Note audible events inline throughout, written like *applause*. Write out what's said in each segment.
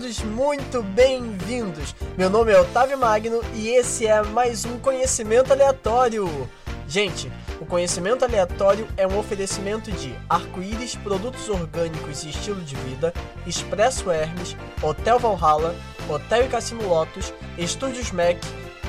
Todos muito bem-vindos. Meu nome é Otávio Magno e esse é mais um Conhecimento Aleatório. Gente, o Conhecimento Aleatório é um oferecimento de Arco-Íris, Produtos Orgânicos e Estilo de Vida, Expresso Hermes, Hotel Valhalla, Hotel e Cassino Lotus, Estúdios Mac,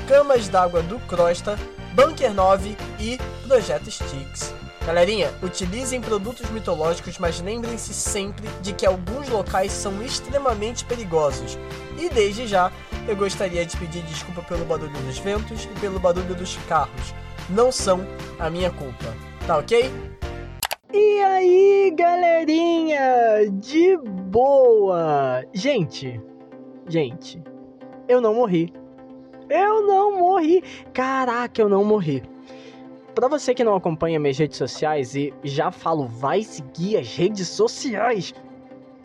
Camas d'Água do Crosta, Bunker 9 e Projeto Sticks. Galerinha, utilizem produtos mitológicos, mas lembrem-se sempre de que alguns locais são extremamente perigosos. E desde já, eu gostaria de pedir desculpa pelo barulho dos ventos e pelo barulho dos carros. Não são a minha culpa, tá ok? E aí, galerinha, de boa! Gente, gente, eu não morri. Eu não morri. Caraca, eu não morri. Para você que não acompanha minhas redes sociais e já falo, vai seguir as redes sociais.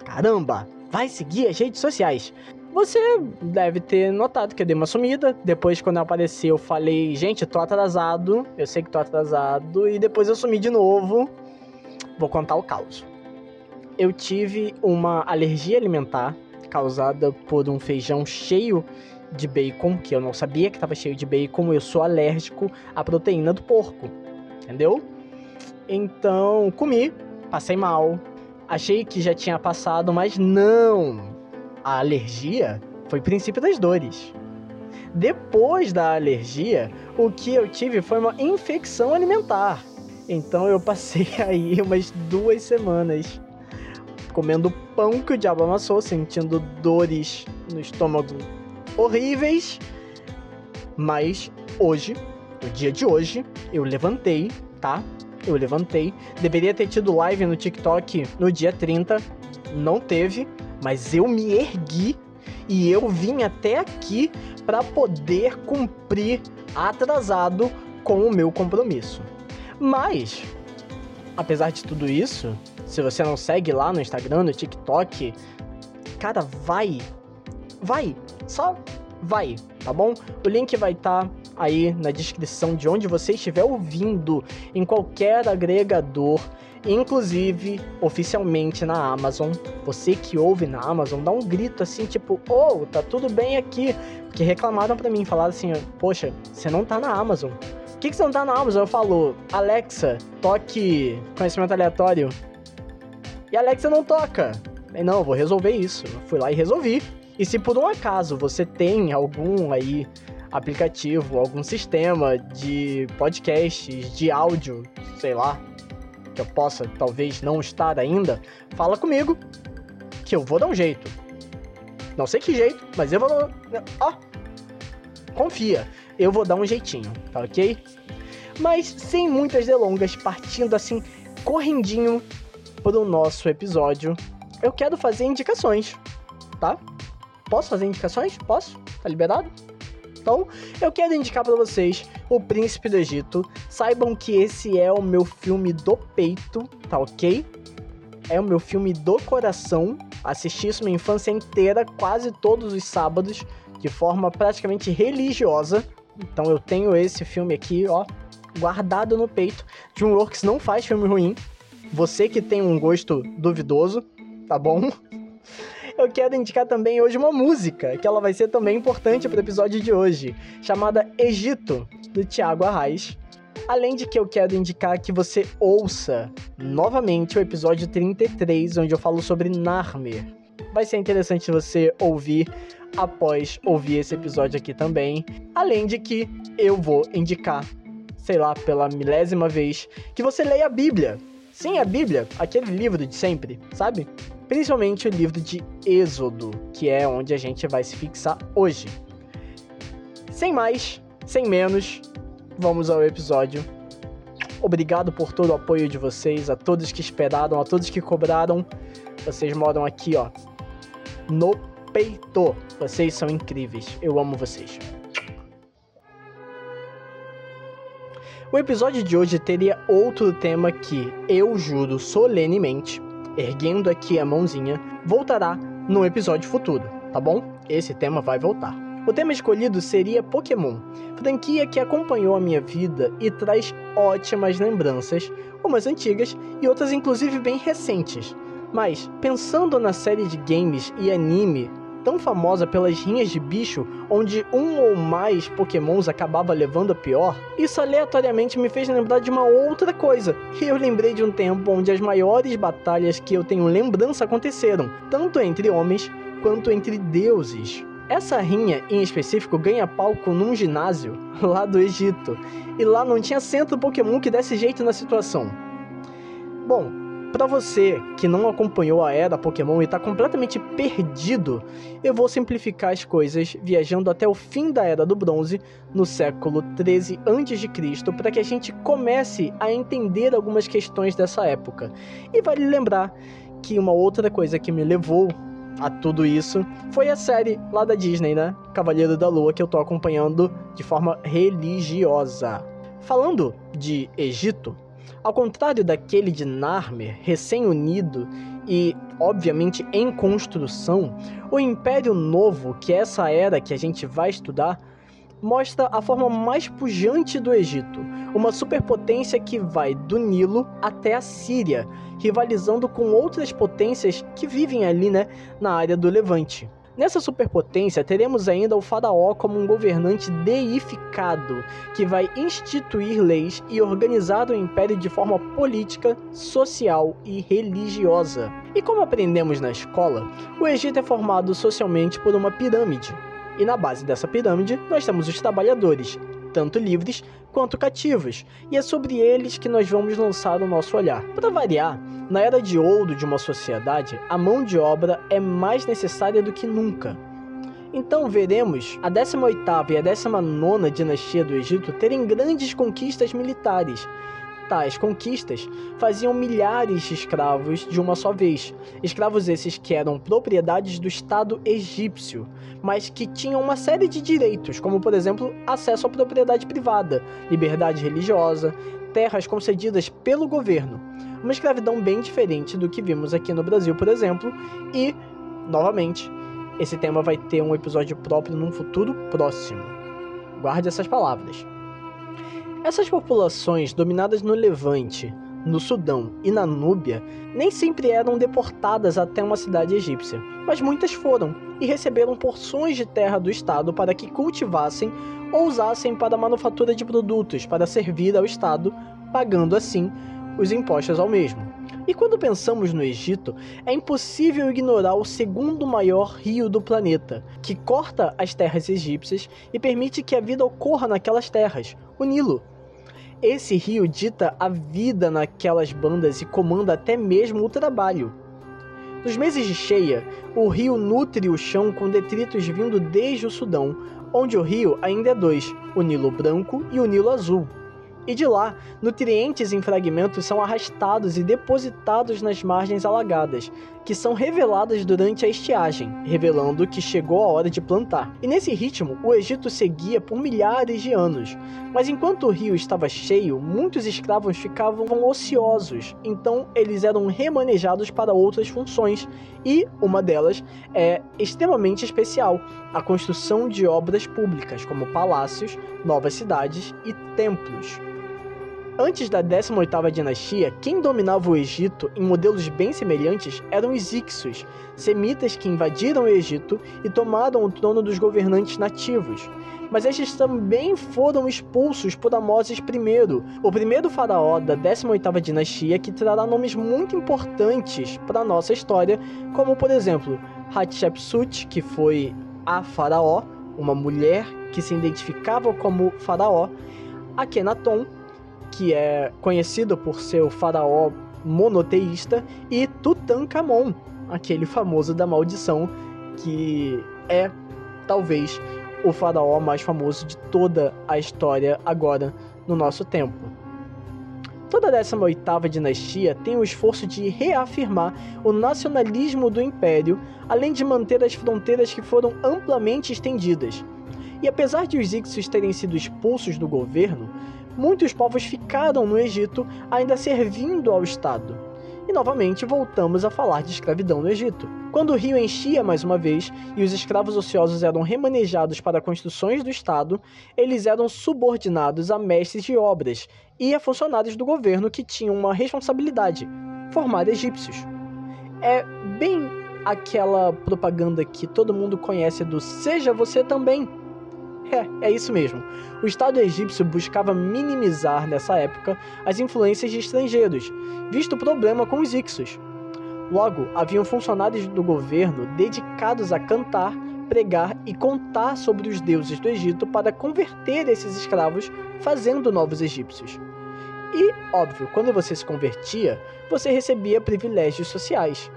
Caramba, vai seguir as redes sociais. Você deve ter notado que eu dei uma sumida. Depois, quando eu apareci, eu falei, gente, tô atrasado. Eu sei que tô atrasado. E depois eu sumi de novo. Vou contar o caos. Eu tive uma alergia alimentar causada por um feijão cheio de bacon, que eu não sabia que estava cheio de bacon, eu sou alérgico à proteína do porco, entendeu? Então, comi, passei mal, achei que já tinha passado, mas não! A alergia foi princípio das dores. Depois da alergia, o que eu tive foi uma infecção alimentar. Então eu passei *laughs* aí umas duas semanas comendo pão que o diabo amassou, sentindo dores no estômago horríveis. Mas hoje, no dia de hoje, eu levantei, tá? Eu levantei. Deveria ter tido live no TikTok no dia 30. Não teve, mas eu me ergui e eu vim até aqui para poder cumprir atrasado com o meu compromisso. Mas, apesar de tudo isso, se você não segue lá no Instagram, no TikTok, cara, vai. Vai, só vai, tá bom? O link vai estar tá aí na descrição de onde você estiver ouvindo, em qualquer agregador, inclusive oficialmente na Amazon. Você que ouve na Amazon, dá um grito assim, tipo, oh, tá tudo bem aqui. Porque reclamaram para mim, falaram assim, poxa, você não tá na Amazon. Por que, que você não tá na Amazon? Eu falo, Alexa, toque conhecimento aleatório. E a Alexa não toca. E não, eu vou resolver isso. Eu fui lá e resolvi. E se por um acaso você tem algum aí aplicativo, algum sistema de podcasts, de áudio, sei lá, que eu possa talvez não estar ainda, fala comigo que eu vou dar um jeito. Não sei que jeito, mas eu vou. Ó, confia, eu vou dar um jeitinho, tá ok? Mas sem muitas delongas, partindo assim, correndinho para o nosso episódio, eu quero fazer indicações, tá? Posso fazer indicações? Posso? Tá liberado? Então, eu quero indicar para vocês O Príncipe do Egito. Saibam que esse é o meu filme do peito, tá ok? É o meu filme do coração. Assisti isso minha infância inteira, quase todos os sábados, de forma praticamente religiosa. Então eu tenho esse filme aqui, ó, guardado no peito. DreamWorks não faz filme ruim. Você que tem um gosto duvidoso, tá bom? *laughs* eu quero indicar também hoje uma música, que ela vai ser também importante para o episódio de hoje, chamada Egito, do Tiago Arraes. Além de que eu quero indicar que você ouça novamente o episódio 33, onde eu falo sobre Narmer. Vai ser interessante você ouvir após ouvir esse episódio aqui também. Além de que eu vou indicar, sei lá, pela milésima vez, que você leia a Bíblia. Sim, a Bíblia, aquele livro de sempre, sabe? Principalmente o livro de Êxodo, que é onde a gente vai se fixar hoje. Sem mais, sem menos, vamos ao episódio. Obrigado por todo o apoio de vocês, a todos que esperaram, a todos que cobraram. Vocês moram aqui, ó, no peito. Vocês são incríveis. Eu amo vocês. O episódio de hoje teria outro tema que eu juro solenemente erguendo aqui a mãozinha, voltará no episódio futuro, tá bom? Esse tema vai voltar. O tema escolhido seria Pokémon, franquia que acompanhou a minha vida e traz ótimas lembranças, umas antigas e outras inclusive bem recentes. Mas, pensando na série de games e anime tão famosa pelas rinhas de bicho, onde um ou mais pokémons acabava levando a pior, isso aleatoriamente me fez lembrar de uma outra coisa. E eu lembrei de um tempo onde as maiores batalhas que eu tenho lembrança aconteceram, tanto entre homens quanto entre deuses. Essa rinha em específico ganha palco num ginásio *laughs* lá do Egito, e lá não tinha centro Pokémon que desse jeito na situação. Bom, para você que não acompanhou a era Pokémon e está completamente perdido, eu vou simplificar as coisas viajando até o fim da Era do Bronze, no século 13 a.C., para que a gente comece a entender algumas questões dessa época. E vale lembrar que uma outra coisa que me levou a tudo isso foi a série lá da Disney, né? Cavaleiro da Lua, que eu tô acompanhando de forma religiosa. Falando de Egito, ao contrário daquele de Narmer, recém-unido e, obviamente, em construção, o Império Novo, que é essa era que a gente vai estudar, mostra a forma mais pujante do Egito, uma superpotência que vai do Nilo até a Síria, rivalizando com outras potências que vivem ali, né, na área do Levante. Nessa superpotência, teremos ainda o faraó como um governante deificado, que vai instituir leis e organizar o império de forma política, social e religiosa. E como aprendemos na escola, o Egito é formado socialmente por uma pirâmide. E na base dessa pirâmide, nós temos os trabalhadores, tanto livres quanto cativos, e é sobre eles que nós vamos lançar o nosso olhar. Para variar, na era de ouro de uma sociedade, a mão de obra é mais necessária do que nunca. Então veremos a 18ª e a 19ª dinastia do Egito terem grandes conquistas militares, Tais conquistas faziam milhares de escravos de uma só vez, escravos esses que eram propriedades do Estado egípcio, mas que tinham uma série de direitos, como por exemplo acesso à propriedade privada, liberdade religiosa, terras concedidas pelo governo. Uma escravidão bem diferente do que vimos aqui no Brasil, por exemplo, e, novamente, esse tema vai ter um episódio próprio num futuro próximo. Guarde essas palavras. Essas populações dominadas no Levante, no Sudão e na Núbia nem sempre eram deportadas até uma cidade egípcia, mas muitas foram e receberam porções de terra do Estado para que cultivassem ou usassem para a manufatura de produtos para servir ao Estado, pagando assim os impostos ao mesmo. E quando pensamos no Egito, é impossível ignorar o segundo maior rio do planeta, que corta as terras egípcias e permite que a vida ocorra naquelas terras, o Nilo. Esse rio dita a vida naquelas bandas e comanda até mesmo o trabalho. Nos meses de cheia, o rio nutre o chão com detritos vindo desde o Sudão, onde o rio ainda é dois, o Nilo Branco e o Nilo Azul e de lá, nutrientes em fragmentos são arrastados e depositados nas margens alagadas, que são reveladas durante a estiagem, revelando que chegou a hora de plantar. E nesse ritmo, o Egito seguia por milhares de anos. Mas enquanto o rio estava cheio, muitos escravos ficavam ociosos, então eles eram remanejados para outras funções, e uma delas é extremamente especial: a construção de obras públicas, como palácios, novas cidades e templos. Antes da 18ª dinastia, quem dominava o Egito em modelos bem semelhantes eram os Ixos, semitas que invadiram o Egito e tomaram o trono dos governantes nativos. Mas estes também foram expulsos por Amoses I, o primeiro faraó da 18ª dinastia que trará nomes muito importantes para a nossa história, como por exemplo Hatshepsut, que foi a faraó, uma mulher que se identificava como faraó, Akhenaton, que é conhecido por ser o faraó monoteísta, e Tutankhamon, aquele famoso da maldição, que é talvez o faraó mais famoso de toda a história agora no nosso tempo. Toda a 18ª dinastia tem o esforço de reafirmar o nacionalismo do império, além de manter as fronteiras que foram amplamente estendidas. E apesar de os Ixos terem sido expulsos do governo, muitos povos ficaram no Egito ainda servindo ao Estado. E novamente voltamos a falar de escravidão no Egito. Quando o rio enchia mais uma vez e os escravos ociosos eram remanejados para construções do Estado, eles eram subordinados a mestres de obras e a funcionários do governo que tinham uma responsabilidade: formar egípcios. é bem aquela propaganda que todo mundo conhece do seja você também. *laughs* É, é isso mesmo. O Estado egípcio buscava minimizar nessa época as influências de estrangeiros, visto o problema com os Ixos. Logo, haviam funcionários do governo dedicados a cantar, pregar e contar sobre os deuses do Egito para converter esses escravos, fazendo novos egípcios. E, óbvio, quando você se convertia, você recebia privilégios sociais.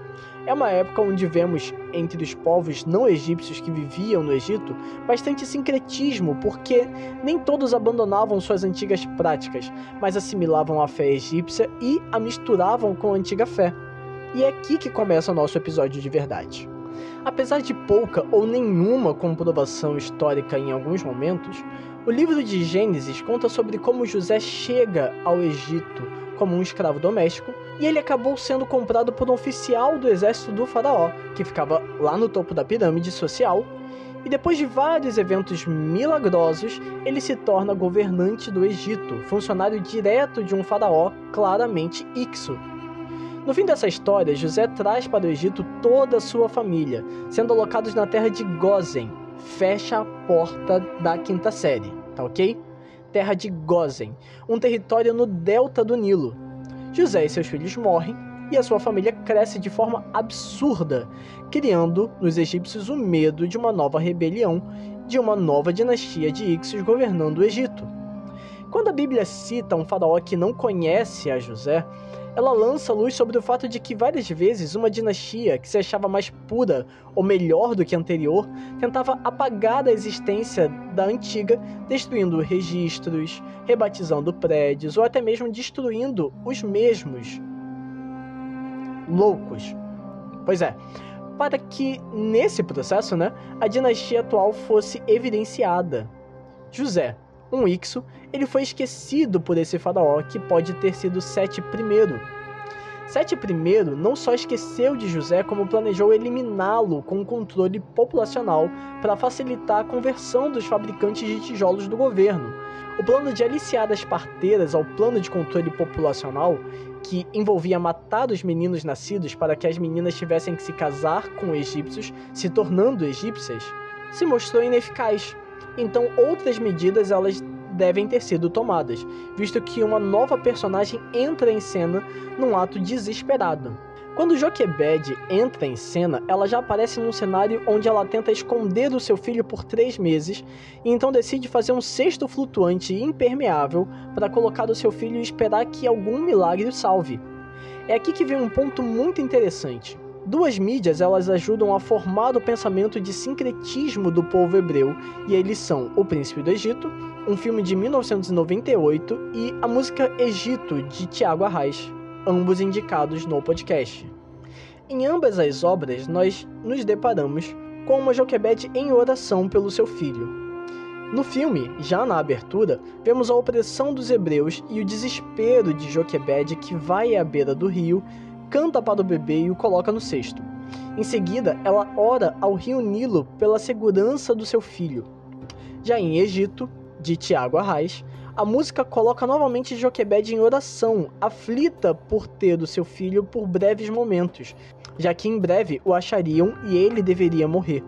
É uma época onde vemos entre os povos não egípcios que viviam no Egito bastante sincretismo, porque nem todos abandonavam suas antigas práticas, mas assimilavam a fé egípcia e a misturavam com a antiga fé. E é aqui que começa o nosso episódio de verdade. Apesar de pouca ou nenhuma comprovação histórica em alguns momentos, o livro de Gênesis conta sobre como José chega ao Egito como um escravo doméstico e ele acabou sendo comprado por um oficial do exército do faraó, que ficava lá no topo da pirâmide social. E depois de vários eventos milagrosos, ele se torna governante do Egito, funcionário direto de um faraó claramente Ixo. No fim dessa história, José traz para o Egito toda a sua família, sendo alocados na terra de Gozen, fecha a porta da quinta série, tá ok? Terra de Gozen, um território no delta do Nilo. José e seus filhos morrem e a sua família cresce de forma absurda, criando nos egípcios o medo de uma nova rebelião, de uma nova dinastia de Ixos governando o Egito. Quando a Bíblia cita um faraó que não conhece a José, ela lança luz sobre o fato de que várias vezes uma dinastia que se achava mais pura ou melhor do que a anterior tentava apagar a existência da antiga, destruindo registros, rebatizando prédios ou até mesmo destruindo os mesmos. Loucos. Pois é, para que nesse processo, né, a dinastia atual fosse evidenciada. José, um Ixo, ele foi esquecido por esse faraó que pode ter sido Sete I. Sete I não só esqueceu de José, como planejou eliminá-lo com um controle populacional para facilitar a conversão dos fabricantes de tijolos do governo. O plano de aliciar as parteiras ao plano de controle populacional, que envolvia matar os meninos nascidos para que as meninas tivessem que se casar com egípcios, se tornando egípcias, se mostrou ineficaz. Então outras medidas elas devem ter sido tomadas, visto que uma nova personagem entra em cena num ato desesperado. Quando Joquebed entra em cena, ela já aparece num cenário onde ela tenta esconder o seu filho por três meses e então decide fazer um cesto flutuante impermeável para colocar o seu filho e esperar que algum milagre o salve. É aqui que vem um ponto muito interessante. Duas mídias elas ajudam a formar o pensamento de sincretismo do povo hebreu, e eles são O Príncipe do Egito, um filme de 1998, e a música Egito, de Tiago Arraes, ambos indicados no podcast. Em ambas as obras, nós nos deparamos com uma Joquebede em oração pelo seu filho. No filme, já na abertura, vemos a opressão dos hebreus e o desespero de Joquebede que vai à beira do rio canta para o bebê e o coloca no cesto. Em seguida, ela ora ao rio Nilo pela segurança do seu filho. Já em Egito, de Tiago Arraes, a música coloca novamente Joquebed em oração, aflita por ter o seu filho por breves momentos, já que em breve o achariam e ele deveria morrer.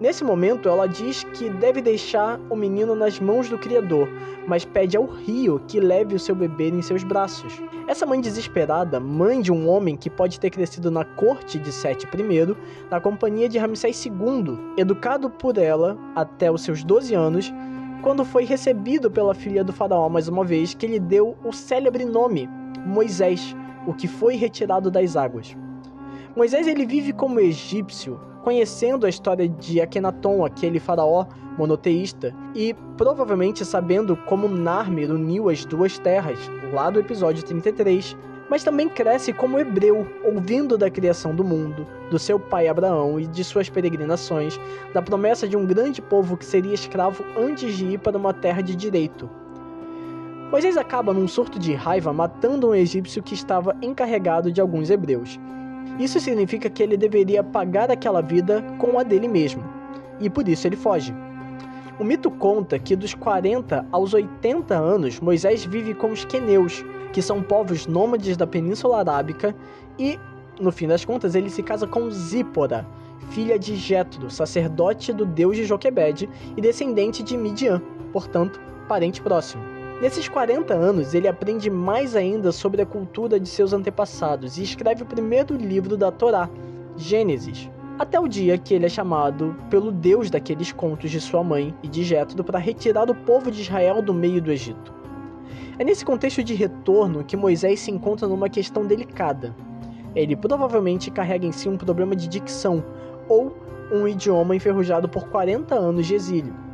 Nesse momento, ela diz que deve deixar o menino nas mãos do Criador, mas pede ao rio que leve o seu bebê em seus braços. Essa mãe desesperada, mãe de um homem que pode ter crescido na corte de Sete I, na companhia de Ramsés II, educado por ela até os seus 12 anos, quando foi recebido pela filha do faraó mais uma vez, que lhe deu o célebre nome Moisés, o que foi retirado das águas. Moisés ele vive como egípcio, conhecendo a história de Akhenaton, aquele faraó monoteísta, e provavelmente sabendo como Narmer uniu as duas terras, lá do episódio 33, mas também cresce como hebreu, ouvindo da criação do mundo, do seu pai Abraão e de suas peregrinações, da promessa de um grande povo que seria escravo antes de ir para uma terra de direito. Moisés acaba num surto de raiva matando um egípcio que estava encarregado de alguns hebreus. Isso significa que ele deveria pagar aquela vida com a dele mesmo, e por isso ele foge. O mito conta que dos 40 aos 80 anos, Moisés vive com os queneus, que são povos nômades da Península Arábica, e no fim das contas, ele se casa com Zípora, filha de Jetro, sacerdote do deus de Joquebed e descendente de Midian, portanto, parente próximo. Nesses 40 anos, ele aprende mais ainda sobre a cultura de seus antepassados e escreve o primeiro livro da Torá, Gênesis, até o dia que ele é chamado pelo Deus daqueles contos de sua mãe e de Jetro para retirar o povo de Israel do meio do Egito. É nesse contexto de retorno que Moisés se encontra numa questão delicada. Ele provavelmente carrega em si um problema de dicção ou um idioma enferrujado por 40 anos de exílio.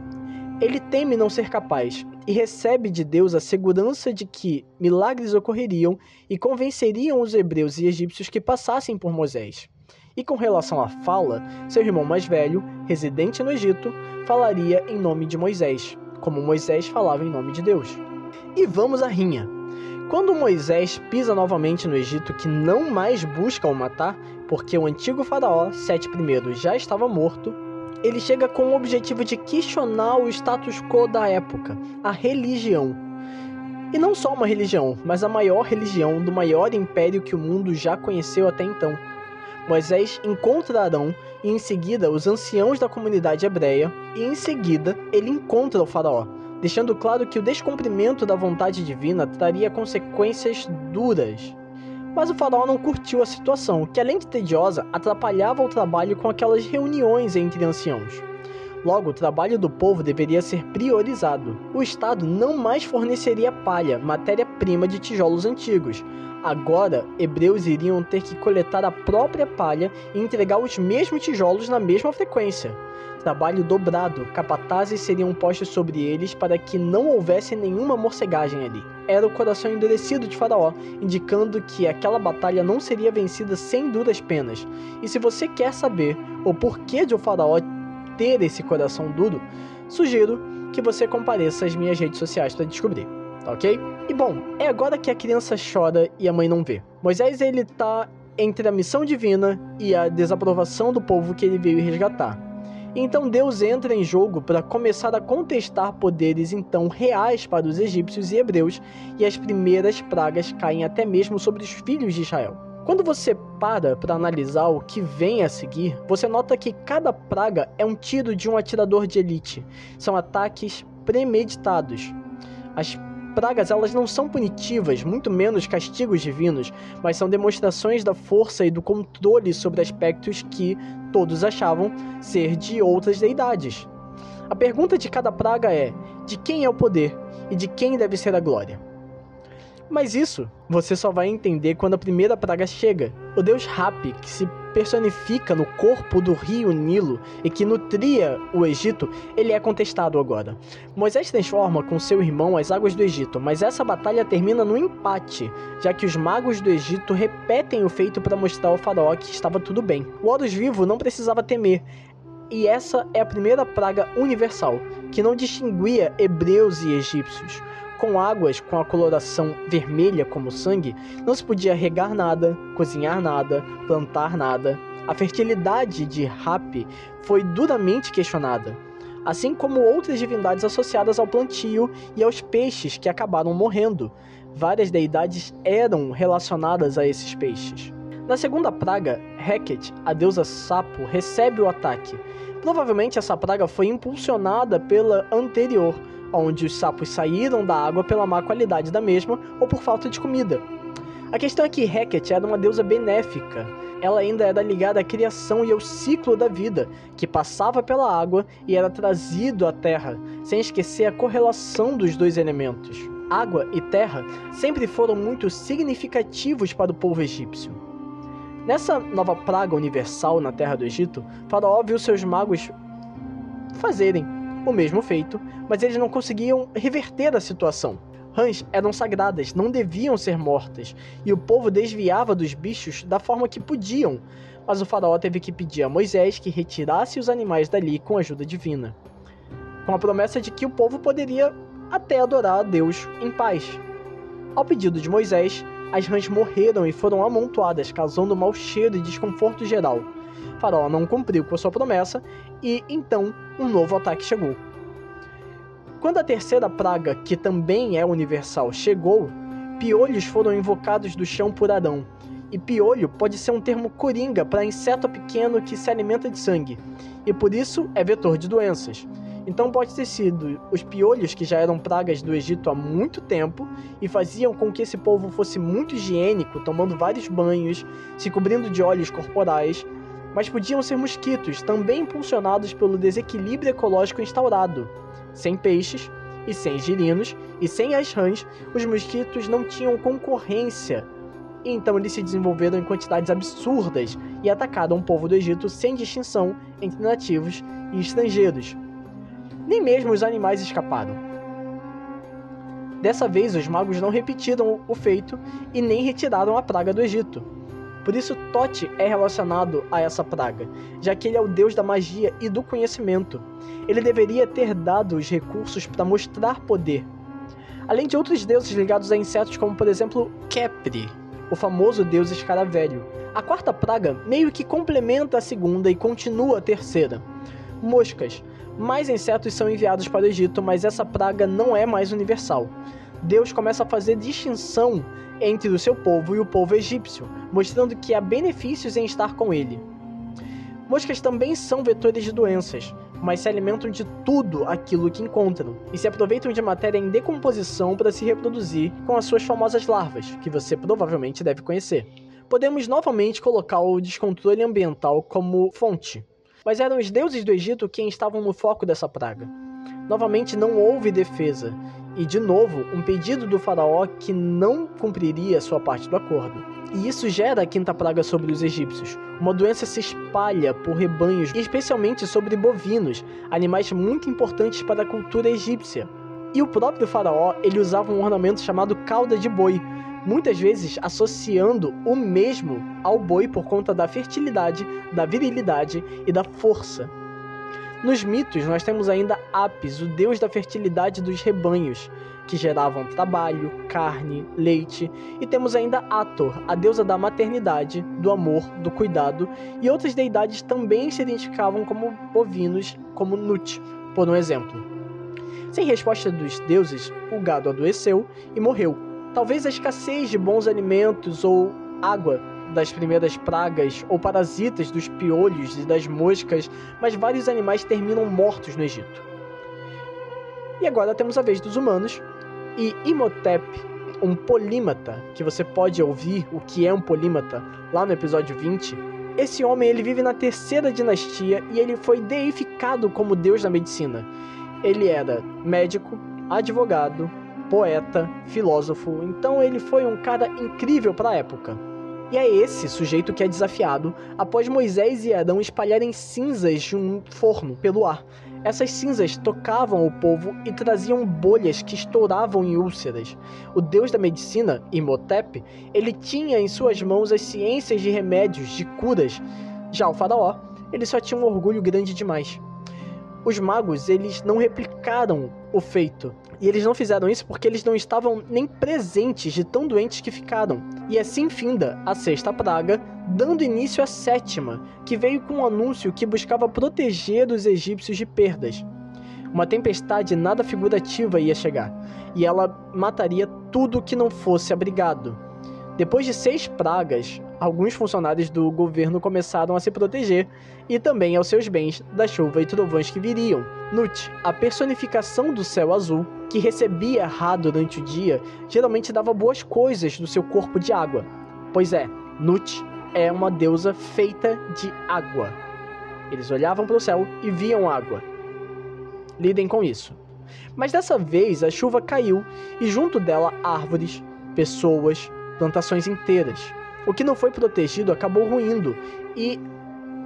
Ele teme não ser capaz e recebe de Deus a segurança de que milagres ocorreriam e convenceriam os hebreus e egípcios que passassem por Moisés. E com relação à fala, seu irmão mais velho, residente no Egito, falaria em nome de Moisés, como Moisés falava em nome de Deus. E vamos à rinha. Quando Moisés pisa novamente no Egito, que não mais busca o matar, porque o antigo faraó, Sete I, já estava morto, ele chega com o objetivo de questionar o status quo da época, a religião. E não só uma religião, mas a maior religião do maior império que o mundo já conheceu até então. Moisés encontra Arão e em seguida os anciãos da comunidade hebreia, e em seguida ele encontra o faraó, deixando claro que o descumprimento da vontade divina traria consequências duras. Mas o faraó não curtiu a situação, que além de tediosa, atrapalhava o trabalho com aquelas reuniões entre anciãos. Logo, o trabalho do povo deveria ser priorizado. O Estado não mais forneceria palha, matéria-prima de tijolos antigos, Agora, hebreus iriam ter que coletar a própria palha e entregar os mesmos tijolos na mesma frequência. Trabalho dobrado, capatazes seriam postos sobre eles para que não houvesse nenhuma morcegagem ali. Era o coração endurecido de Faraó, indicando que aquela batalha não seria vencida sem duras penas. E se você quer saber o porquê de o Faraó ter esse coração duro, sugiro que você compareça às minhas redes sociais para descobrir tá ok? E bom, é agora que a criança chora e a mãe não vê. Moisés ele tá entre a missão divina e a desaprovação do povo que ele veio resgatar. Então Deus entra em jogo para começar a contestar poderes então reais para os egípcios e hebreus, e as primeiras pragas caem até mesmo sobre os filhos de Israel. Quando você para para analisar o que vem a seguir, você nota que cada praga é um tiro de um atirador de elite. São ataques premeditados. As pragas elas não são punitivas, muito menos castigos divinos, mas são demonstrações da força e do controle sobre aspectos que todos achavam ser de outras deidades. A pergunta de cada praga é: de quem é o poder e de quem deve ser a glória? Mas isso você só vai entender quando a primeira praga chega. O deus Hapi, que se personifica no corpo do rio Nilo e que nutria o Egito, ele é contestado agora. Moisés transforma com seu irmão as águas do Egito, mas essa batalha termina no empate, já que os magos do Egito repetem o feito para mostrar ao faraó que estava tudo bem. O Horus vivo não precisava temer, e essa é a primeira praga universal, que não distinguia hebreus e egípcios. Com águas com a coloração vermelha como sangue, não se podia regar nada, cozinhar nada, plantar nada. A fertilidade de Hapi foi duramente questionada, assim como outras divindades associadas ao plantio e aos peixes que acabaram morrendo. Várias deidades eram relacionadas a esses peixes. Na segunda praga, Heket, a deusa sapo, recebe o ataque. Provavelmente essa praga foi impulsionada pela anterior, onde os sapos saíram da água pela má qualidade da mesma ou por falta de comida. A questão é que Heket era uma deusa benéfica. Ela ainda era ligada à criação e ao ciclo da vida, que passava pela água e era trazido à terra, sem esquecer a correlação dos dois elementos. Água e terra sempre foram muito significativos para o povo egípcio. Nessa nova praga universal na terra do Egito, Faraó viu seus magos fazerem o mesmo feito, mas eles não conseguiam reverter a situação. Rãs eram sagradas, não deviam ser mortas, e o povo desviava dos bichos da forma que podiam, mas o faraó teve que pedir a Moisés que retirasse os animais dali com a ajuda divina, com a promessa de que o povo poderia até adorar a Deus em paz. Ao pedido de Moisés, as rãs morreram e foram amontoadas, causando mau cheiro e desconforto geral. Faraó não cumpriu com sua promessa e então um novo ataque chegou. Quando a terceira praga, que também é universal, chegou, piolhos foram invocados do chão por Arão, E piolho pode ser um termo coringa para inseto pequeno que se alimenta de sangue, e por isso é vetor de doenças. Então pode ter sido os piolhos que já eram pragas do Egito há muito tempo e faziam com que esse povo fosse muito higiênico, tomando vários banhos, se cobrindo de óleos corporais, mas podiam ser mosquitos, também impulsionados pelo desequilíbrio ecológico instaurado. Sem peixes, e sem girinos, e sem as rãs, os mosquitos não tinham concorrência. Então eles se desenvolveram em quantidades absurdas e atacaram o povo do Egito sem distinção entre nativos e estrangeiros. Nem mesmo os animais escaparam. Dessa vez, os magos não repetiram o feito e nem retiraram a praga do Egito. Por isso, Tote é relacionado a essa praga, já que ele é o deus da magia e do conhecimento. Ele deveria ter dado os recursos para mostrar poder. Além de outros deuses ligados a insetos, como por exemplo Kepri, o famoso deus escaravelho. A quarta praga meio que complementa a segunda e continua a terceira. Moscas. Mais insetos são enviados para o Egito, mas essa praga não é mais universal. Deus começa a fazer distinção entre o seu povo e o povo egípcio, mostrando que há benefícios em estar com ele. Moscas também são vetores de doenças, mas se alimentam de tudo aquilo que encontram e se aproveitam de matéria em decomposição para se reproduzir com as suas famosas larvas, que você provavelmente deve conhecer. Podemos novamente colocar o descontrole ambiental como fonte, mas eram os deuses do Egito quem estavam no foco dessa praga. Novamente não houve defesa, e de novo, um pedido do faraó que não cumpriria sua parte do acordo. E isso gera a quinta praga sobre os egípcios. Uma doença se espalha por rebanhos, especialmente sobre bovinos, animais muito importantes para a cultura egípcia. E o próprio faraó, ele usava um ornamento chamado cauda de boi, muitas vezes associando o mesmo ao boi por conta da fertilidade, da virilidade e da força. Nos mitos, nós temos ainda Apis, o deus da fertilidade dos rebanhos, que geravam trabalho, carne, leite, e temos ainda Ator, a deusa da maternidade, do amor, do cuidado, e outras deidades também se identificavam como bovinos, como Nut, por um exemplo. Sem resposta dos deuses, o gado adoeceu e morreu, Talvez a escassez de bons alimentos ou água das primeiras pragas ou parasitas dos piolhos e das moscas, mas vários animais terminam mortos no Egito. E agora temos a vez dos humanos e Imhotep, um polímata, que você pode ouvir o que é um polímata lá no episódio 20. Esse homem ele vive na terceira dinastia e ele foi deificado como deus da medicina. Ele era médico, advogado, poeta, filósofo, então ele foi um cara incrível para a época. E é esse sujeito que é desafiado após Moisés e Adão espalharem cinzas de um forno pelo ar. Essas cinzas tocavam o povo e traziam bolhas que estouravam em úlceras. O deus da medicina, Imhotep, ele tinha em suas mãos as ciências de remédios, de curas. Já o faraó, ele só tinha um orgulho grande demais. Os magos, eles não replicaram o feito, e eles não fizeram isso porque eles não estavam nem presentes de tão doentes que ficaram. E assim finda a sexta praga, dando início à sétima, que veio com um anúncio que buscava proteger os egípcios de perdas. Uma tempestade nada figurativa ia chegar, e ela mataria tudo que não fosse abrigado. Depois de seis pragas, alguns funcionários do governo começaram a se proteger e também aos seus bens da chuva e trovões que viriam. Nut, a personificação do céu azul, que recebia Ra durante o dia, geralmente dava boas coisas do seu corpo de água. Pois é, Nut é uma deusa feita de água. Eles olhavam para o céu e viam água. Lidem com isso. Mas dessa vez a chuva caiu e junto dela árvores, pessoas, plantações inteiras. O que não foi protegido acabou ruindo e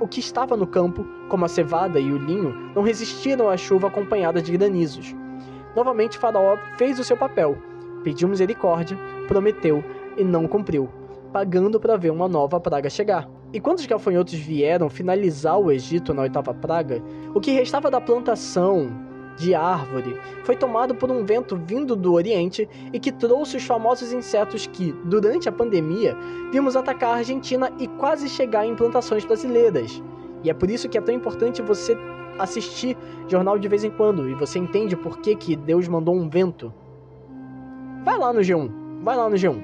o que estava no campo, como a cevada e o linho, não resistiram à chuva acompanhada de granizos. Novamente Faraó fez o seu papel, pediu misericórdia, prometeu e não cumpriu, pagando para ver uma nova praga chegar. E quando os gafanhotos vieram finalizar o Egito na oitava praga, o que restava da plantação, de árvore, foi tomado por um vento vindo do Oriente e que trouxe os famosos insetos que, durante a pandemia, vimos atacar a Argentina e quase chegar em plantações brasileiras. E é por isso que é tão importante você assistir jornal de vez em quando e você entende por que, que Deus mandou um vento. Vai lá no G1, vai lá no G1.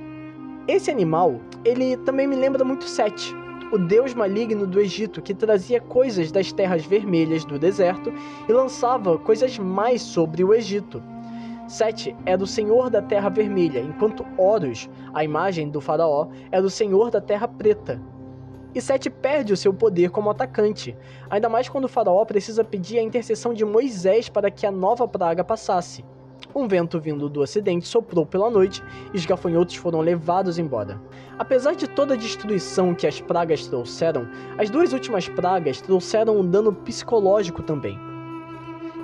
Esse animal, ele também me lembra muito Sete, o deus maligno do Egito que trazia coisas das terras vermelhas do deserto e lançava coisas mais sobre o Egito. Sete é do senhor da terra vermelha, enquanto Horus, a imagem do faraó, é do senhor da terra preta. E Sete perde o seu poder como atacante, ainda mais quando o faraó precisa pedir a intercessão de Moisés para que a nova praga passasse. Um vento vindo do ocidente soprou pela noite e os gafanhotos foram levados embora. Apesar de toda a destruição que as pragas trouxeram, as duas últimas pragas trouxeram um dano psicológico também.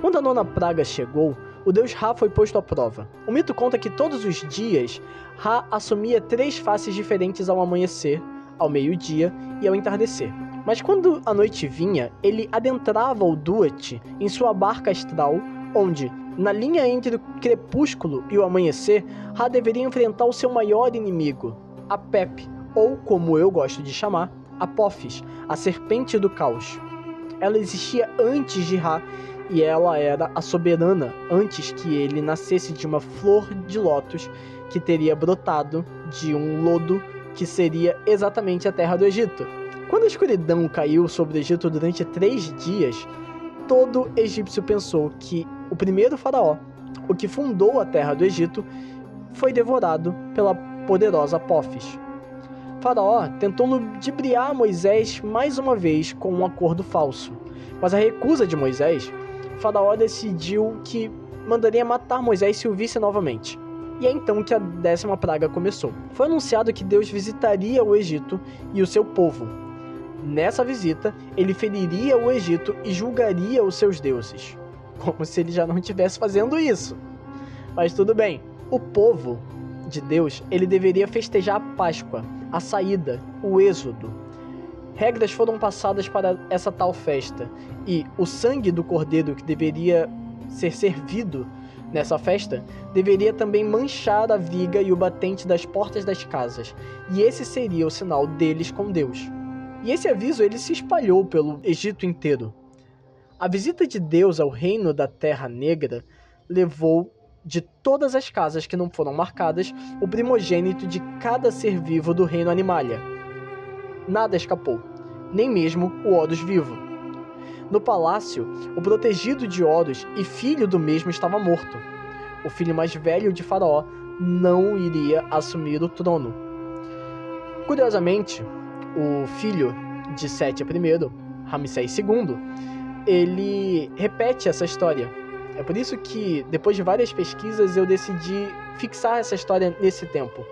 Quando a nona praga chegou, o deus Ra foi posto à prova. O mito conta que todos os dias Ra assumia três faces diferentes ao amanhecer, ao meio-dia e ao entardecer. Mas quando a noite vinha, ele adentrava o Duat em sua barca astral, onde, na linha entre o crepúsculo e o amanhecer, Ra deveria enfrentar o seu maior inimigo, a Pep, ou como eu gosto de chamar, Apophis, a serpente do caos. Ela existia antes de Ra e ela era a soberana antes que ele nascesse de uma flor de lótus que teria brotado de um lodo que seria exatamente a terra do Egito. Quando a escuridão caiu sobre o Egito durante três dias, todo egípcio pensou que o primeiro faraó, o que fundou a terra do Egito, foi devorado pela poderosa Apophis. Faraó tentou ludibriar Moisés mais uma vez com um acordo falso, mas a recusa de Moisés Faraó decidiu que mandaria matar Moisés se o visse novamente. E é então que a décima praga começou. Foi anunciado que Deus visitaria o Egito e o seu povo. Nessa visita, ele feriria o Egito e julgaria os seus deuses. Como se ele já não estivesse fazendo isso. Mas tudo bem. O povo de Deus, ele deveria festejar a Páscoa, a saída, o êxodo, regras foram passadas para essa tal festa, e o sangue do cordeiro que deveria ser servido nessa festa deveria também manchar a viga e o batente das portas das casas, e esse seria o sinal deles com Deus. E esse aviso ele se espalhou pelo Egito inteiro. A visita de Deus ao reino da Terra Negra levou de todas as casas que não foram marcadas o primogênito de cada ser vivo do reino Animalia nada escapou, nem mesmo o Horus vivo. No palácio, o protegido de Horus e filho do mesmo estava morto. O filho mais velho de Faraó não iria assumir o trono. Curiosamente, o filho de Sete I, Ramsés II, ele repete essa história. É por isso que, depois de várias pesquisas, eu decidi fixar essa história nesse tempo.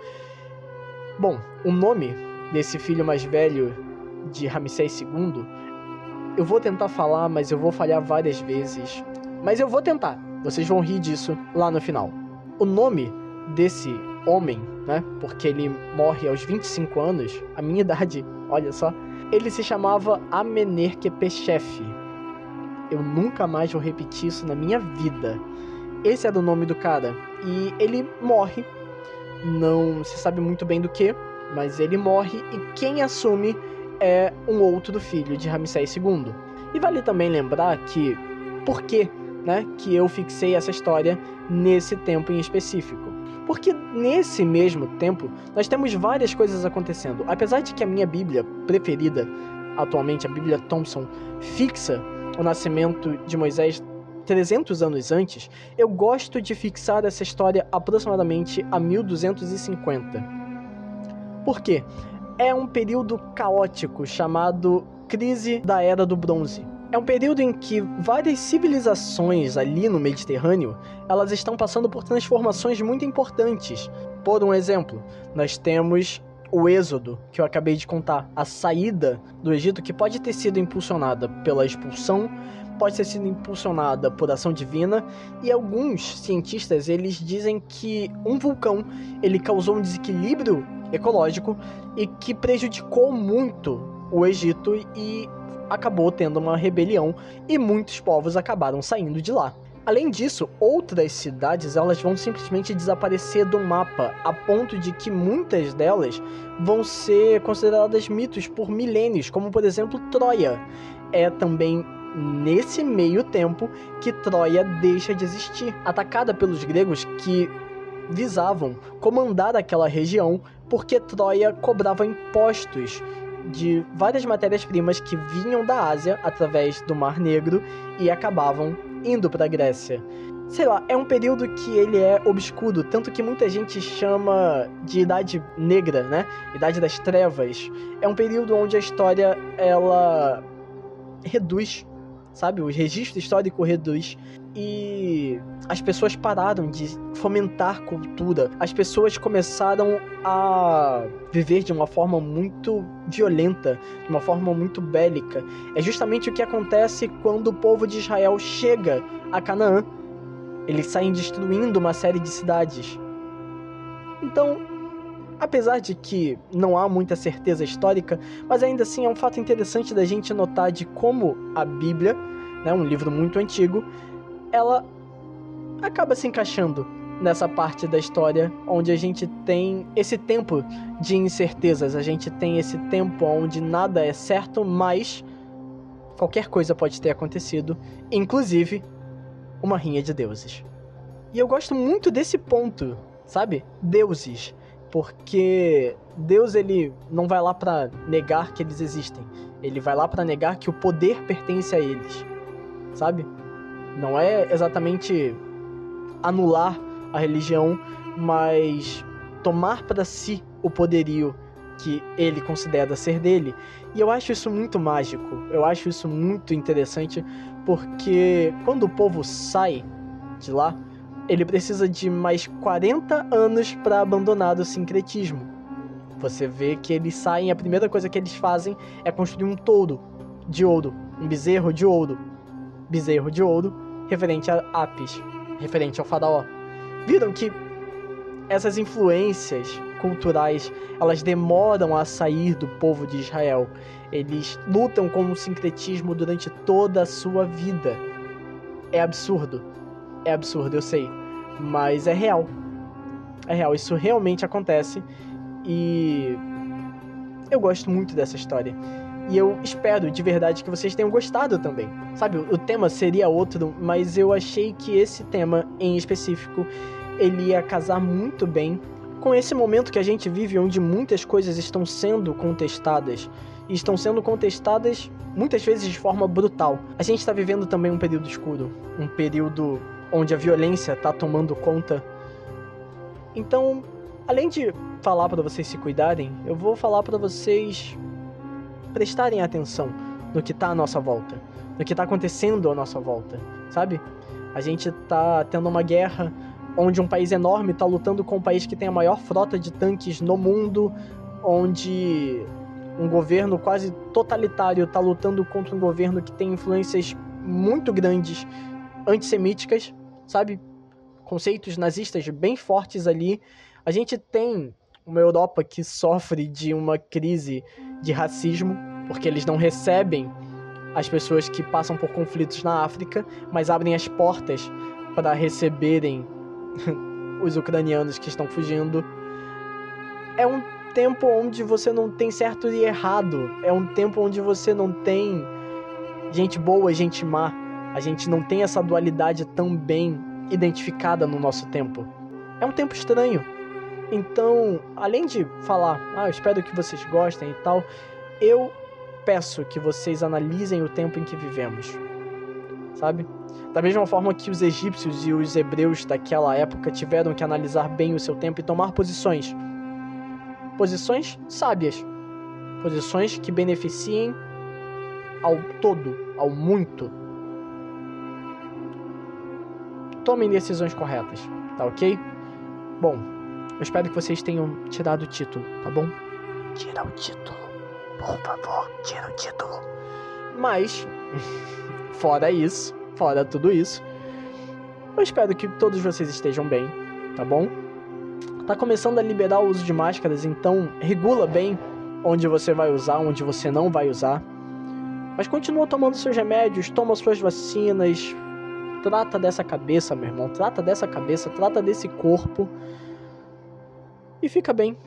Bom, o nome desse filho mais velho de Ramsés II, eu vou tentar falar, mas eu vou falhar várias vezes. Mas eu vou tentar. Vocês vão rir disso lá no final. O nome desse homem, né? Porque ele morre aos 25 anos, a minha idade, olha só. Ele se chamava Amenerkepechef. Eu nunca mais vou repetir isso na minha vida. Esse era o nome do cara. E ele morre. Não se sabe muito bem do que, mas ele morre e quem assume é um outro filho de Ramsés II. E vale também lembrar que por que, né, que eu fixei essa história nesse tempo em específico? Porque nesse mesmo tempo nós temos várias coisas acontecendo. Apesar de que a minha Bíblia preferida atualmente, a Bíblia Thompson, fixa o nascimento de Moisés 300 anos antes, eu gosto de fixar essa história aproximadamente a 1250. Por quê? É um período caótico chamado Crise da Era do Bronze. É um período em que várias civilizações ali no Mediterrâneo, elas estão passando por transformações muito importantes. Por um exemplo, nós temos o êxodo, que eu acabei de contar, a saída do Egito que pode ter sido impulsionada pela expulsão, pode ter sido impulsionada por ação divina, e alguns cientistas eles dizem que um vulcão ele causou um desequilíbrio ecológico e que prejudicou muito o Egito e acabou tendo uma rebelião e muitos povos acabaram saindo de lá. Além disso, outras cidades elas vão simplesmente desaparecer do mapa, a ponto de que muitas delas vão ser consideradas mitos por milênios, como por exemplo Troia. É também nesse meio tempo que Troia deixa de existir, atacada pelos gregos que visavam comandar aquela região porque Troia cobrava impostos de várias matérias-primas que vinham da Ásia através do Mar Negro e acabavam indo para a Grécia. Sei lá, é um período que ele é obscuro, tanto que muita gente chama de Idade Negra, né? Idade das Trevas. É um período onde a história ela reduz, sabe? O registro histórico reduz e as pessoas pararam de fomentar cultura. As pessoas começaram a viver de uma forma muito violenta, de uma forma muito bélica. É justamente o que acontece quando o povo de Israel chega a Canaã. Eles saem destruindo uma série de cidades. Então, apesar de que não há muita certeza histórica, mas ainda assim é um fato interessante da gente notar de como a Bíblia, né, um livro muito antigo, ela acaba se encaixando nessa parte da história onde a gente tem esse tempo de incertezas, a gente tem esse tempo onde nada é certo, mas qualquer coisa pode ter acontecido, inclusive uma rinha de deuses. E eu gosto muito desse ponto, sabe? Deuses, porque Deus ele não vai lá para negar que eles existem, ele vai lá para negar que o poder pertence a eles, sabe? Não é exatamente anular a religião, mas tomar para si o poderio que ele considera ser dele. E eu acho isso muito mágico, eu acho isso muito interessante, porque quando o povo sai de lá, ele precisa de mais 40 anos para abandonar o sincretismo. Você vê que eles saem, a primeira coisa que eles fazem é construir um touro de ouro, um bezerro de ouro, bezerro de ouro, referente a Apis, referente ao faraó. Viram que essas influências culturais, elas demoram a sair do povo de Israel. Eles lutam com o sincretismo durante toda a sua vida. É absurdo. É absurdo, eu sei, mas é real. É real, isso realmente acontece e eu gosto muito dessa história. E eu espero de verdade que vocês tenham gostado também. Sabe, o tema seria outro, mas eu achei que esse tema em específico ele ia casar muito bem com esse momento que a gente vive onde muitas coisas estão sendo contestadas e estão sendo contestadas muitas vezes de forma brutal. A gente está vivendo também um período escuro, um período onde a violência está tomando conta. Então, além de falar para vocês se cuidarem, eu vou falar para vocês prestarem atenção no que está à nossa volta, no que está acontecendo à nossa volta, sabe? A gente está tendo uma guerra onde um país enorme está lutando com um país que tem a maior frota de tanques no mundo, onde um governo quase totalitário está lutando contra um governo que tem influências muito grandes antissemíticas, sabe? Conceitos nazistas bem fortes ali. A gente tem uma Europa que sofre de uma crise de racismo, porque eles não recebem as pessoas que passam por conflitos na África, mas abrem as portas para receberem *laughs* os ucranianos que estão fugindo. É um tempo onde você não tem certo e errado. É um tempo onde você não tem gente boa e gente má. A gente não tem essa dualidade tão bem identificada no nosso tempo. É um tempo estranho. Então, além de falar, ah, eu espero que vocês gostem e tal, eu peço que vocês analisem o tempo em que vivemos. Sabe? Da mesma forma que os egípcios e os hebreus daquela época tiveram que analisar bem o seu tempo e tomar posições. Posições sábias. Posições que beneficiem ao todo, ao muito. Tomem decisões corretas, tá ok? Bom, eu espero que vocês tenham tirado o título, tá bom? Tira o título. Por favor, tira o título. Mas, *laughs* fora isso, fora tudo isso, eu espero que todos vocês estejam bem, tá bom? Tá começando a liberar o uso de máscaras, então regula bem onde você vai usar, onde você não vai usar. Mas continua tomando seus remédios, toma suas vacinas, trata dessa cabeça, meu irmão, trata dessa cabeça, trata desse corpo e fica bem.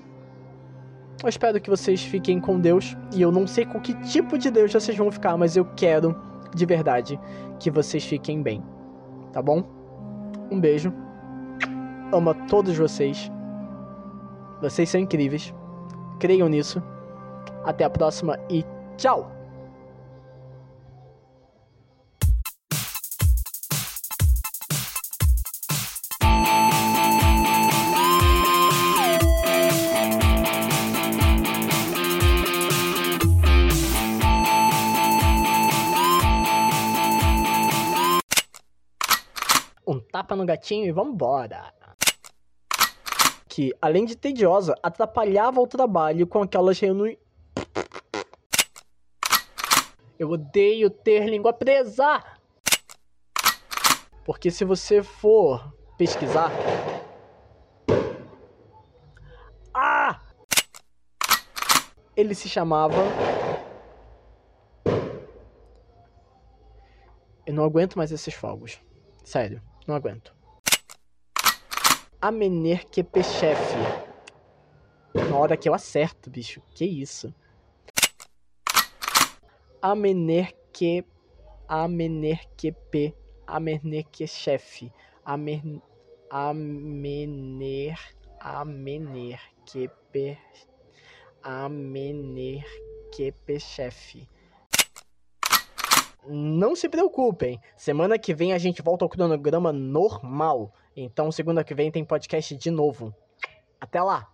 Eu espero que vocês fiquem com Deus. E eu não sei com que tipo de Deus vocês vão ficar, mas eu quero, de verdade, que vocês fiquem bem. Tá bom? Um beijo. Amo a todos vocês. Vocês são incríveis. Creiam nisso. Até a próxima e tchau! Tapa no gatinho e vambora. Que, além de tediosa, atrapalhava o trabalho com aquelas reuniões. Eu odeio ter língua presa! Porque se você for pesquisar. Ah! Ele se chamava. Eu não aguento mais esses fogos. Sério. Não aguento. Amener Kepechef. Na hora que eu acerto, bicho. Que isso? Amener que Amener Kepe Amener Kechef. Amer Amener Amener Kepe Amener Kepechef. Não se preocupem, semana que vem a gente volta ao cronograma normal. Então, segunda que vem tem podcast de novo. Até lá!